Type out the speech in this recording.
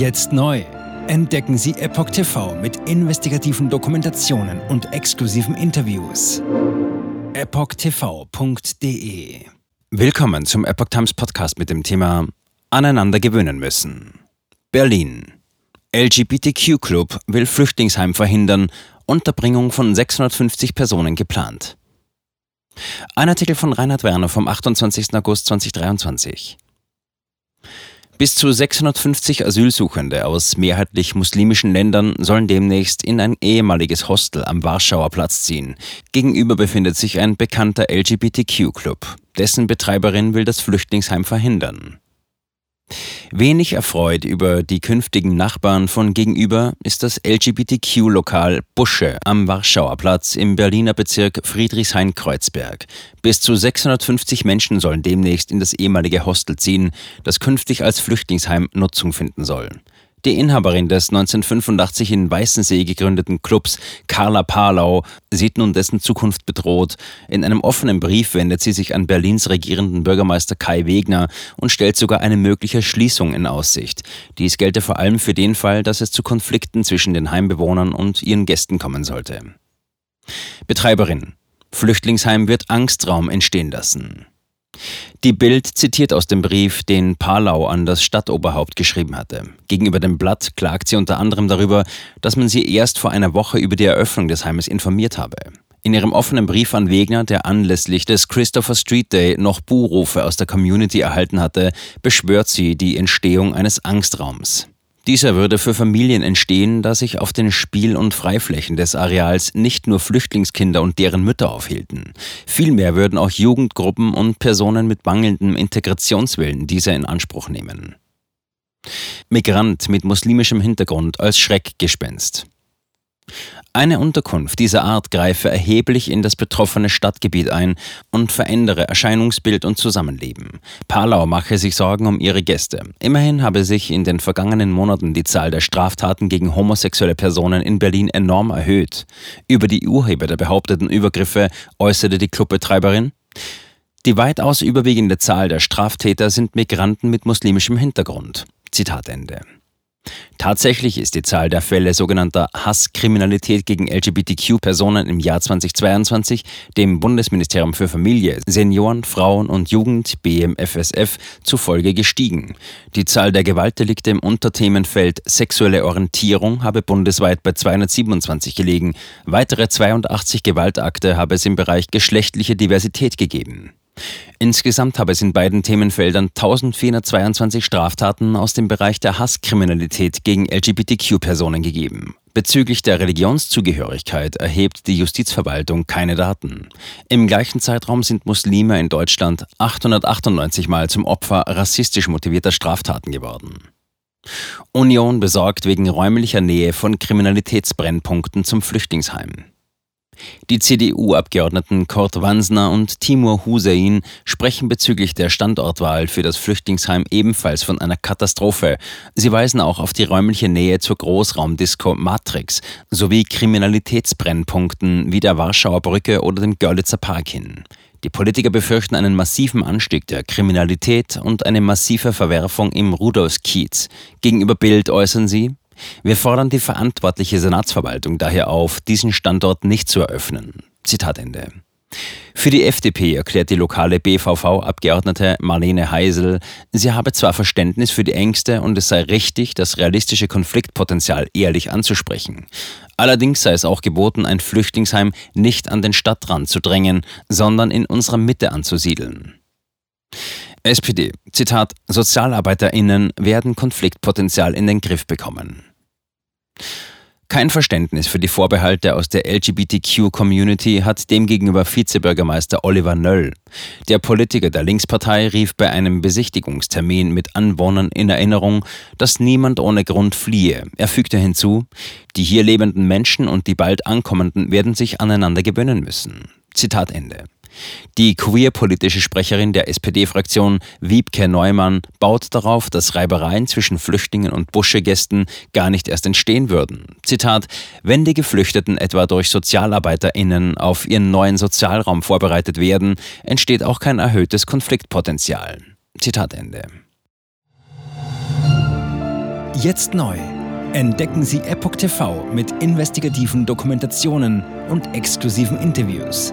Jetzt neu. Entdecken Sie Epoch TV mit investigativen Dokumentationen und exklusiven Interviews. EpochTV.de Willkommen zum Epoch Times Podcast mit dem Thema Aneinander gewöhnen müssen. Berlin. LGBTQ-Club will Flüchtlingsheim verhindern, Unterbringung von 650 Personen geplant. Ein Artikel von Reinhard Werner vom 28. August 2023. Bis zu 650 Asylsuchende aus mehrheitlich muslimischen Ländern sollen demnächst in ein ehemaliges Hostel am Warschauer Platz ziehen. Gegenüber befindet sich ein bekannter LGBTQ-Club. Dessen Betreiberin will das Flüchtlingsheim verhindern. Wenig erfreut über die künftigen Nachbarn von gegenüber ist das LGBTQ-Lokal Busche am Warschauer Platz im Berliner Bezirk Friedrichshain-Kreuzberg. Bis zu 650 Menschen sollen demnächst in das ehemalige Hostel ziehen, das künftig als Flüchtlingsheim Nutzung finden soll. Die Inhaberin des 1985 in Weißensee gegründeten Clubs, Carla Parlau, sieht nun dessen Zukunft bedroht. In einem offenen Brief wendet sie sich an Berlins regierenden Bürgermeister Kai Wegner und stellt sogar eine mögliche Schließung in Aussicht. Dies gelte vor allem für den Fall, dass es zu Konflikten zwischen den Heimbewohnern und ihren Gästen kommen sollte. Betreiberin. Flüchtlingsheim wird Angstraum entstehen lassen. Die Bild zitiert aus dem Brief, den Palau an das Stadtoberhaupt geschrieben hatte. Gegenüber dem Blatt klagt sie unter anderem darüber, dass man sie erst vor einer Woche über die Eröffnung des Heimes informiert habe. In ihrem offenen Brief an Wegner, der anlässlich des Christopher Street Day noch Buhrufe aus der Community erhalten hatte, beschwört sie die Entstehung eines Angstraums. Dieser würde für Familien entstehen, da sich auf den Spiel- und Freiflächen des Areals nicht nur Flüchtlingskinder und deren Mütter aufhielten. Vielmehr würden auch Jugendgruppen und Personen mit mangelndem Integrationswillen diese in Anspruch nehmen. Migrant mit muslimischem Hintergrund als Schreckgespenst. Eine Unterkunft dieser Art greife erheblich in das betroffene Stadtgebiet ein und verändere Erscheinungsbild und Zusammenleben. Palau mache sich Sorgen um ihre Gäste. Immerhin habe sich in den vergangenen Monaten die Zahl der Straftaten gegen homosexuelle Personen in Berlin enorm erhöht. Über die Urheber der behaupteten Übergriffe äußerte die Clubbetreiberin, die weitaus überwiegende Zahl der Straftäter sind Migranten mit muslimischem Hintergrund. Zitat Ende. Tatsächlich ist die Zahl der Fälle sogenannter Hasskriminalität gegen LGBTQ-Personen im Jahr 2022 dem Bundesministerium für Familie, Senioren, Frauen und Jugend BMFSF zufolge gestiegen. Die Zahl der Gewaltdelikte im Unterthemenfeld sexuelle Orientierung habe bundesweit bei 227 gelegen. Weitere 82 Gewaltakte habe es im Bereich geschlechtliche Diversität gegeben. Insgesamt habe es in beiden Themenfeldern 1422 Straftaten aus dem Bereich der Hasskriminalität gegen LGBTQ-Personen gegeben. Bezüglich der Religionszugehörigkeit erhebt die Justizverwaltung keine Daten. Im gleichen Zeitraum sind Muslime in Deutschland 898 Mal zum Opfer rassistisch motivierter Straftaten geworden. Union besorgt wegen räumlicher Nähe von Kriminalitätsbrennpunkten zum Flüchtlingsheim. Die CDU-Abgeordneten Kurt Wansner und Timur Hussein sprechen bezüglich der Standortwahl für das Flüchtlingsheim ebenfalls von einer Katastrophe. Sie weisen auch auf die räumliche Nähe zur Großraumdisco Matrix sowie Kriminalitätsbrennpunkten wie der Warschauer Brücke oder dem Görlitzer Park hin. Die Politiker befürchten einen massiven Anstieg der Kriminalität und eine massive Verwerfung im Rudolfskiez. Gegenüber Bild äußern sie, wir fordern die verantwortliche Senatsverwaltung daher auf, diesen Standort nicht zu eröffnen. Zitat Ende. Für die FDP erklärt die lokale BVV-Abgeordnete Marlene Heisel, sie habe zwar Verständnis für die Ängste und es sei richtig, das realistische Konfliktpotenzial ehrlich anzusprechen. Allerdings sei es auch geboten, ein Flüchtlingsheim nicht an den Stadtrand zu drängen, sondern in unserer Mitte anzusiedeln. SPD, Zitat, SozialarbeiterInnen werden Konfliktpotenzial in den Griff bekommen. Kein Verständnis für die Vorbehalte aus der LGBTQ-Community hat demgegenüber Vizebürgermeister Oliver Nöll. Der Politiker der Linkspartei rief bei einem Besichtigungstermin mit Anwohnern in Erinnerung, dass niemand ohne Grund fliehe. Er fügte hinzu, die hier lebenden Menschen und die bald ankommenden werden sich aneinander gewöhnen müssen. Zitat Ende. Die queerpolitische Sprecherin der SPD-Fraktion, Wiebke Neumann, baut darauf, dass Reibereien zwischen Flüchtlingen und Buschegästen gar nicht erst entstehen würden. Zitat: Wenn die Geflüchteten etwa durch SozialarbeiterInnen auf ihren neuen Sozialraum vorbereitet werden, entsteht auch kein erhöhtes Konfliktpotenzial. Zitat Ende. Jetzt neu. Entdecken Sie Epoch TV mit investigativen Dokumentationen und exklusiven Interviews.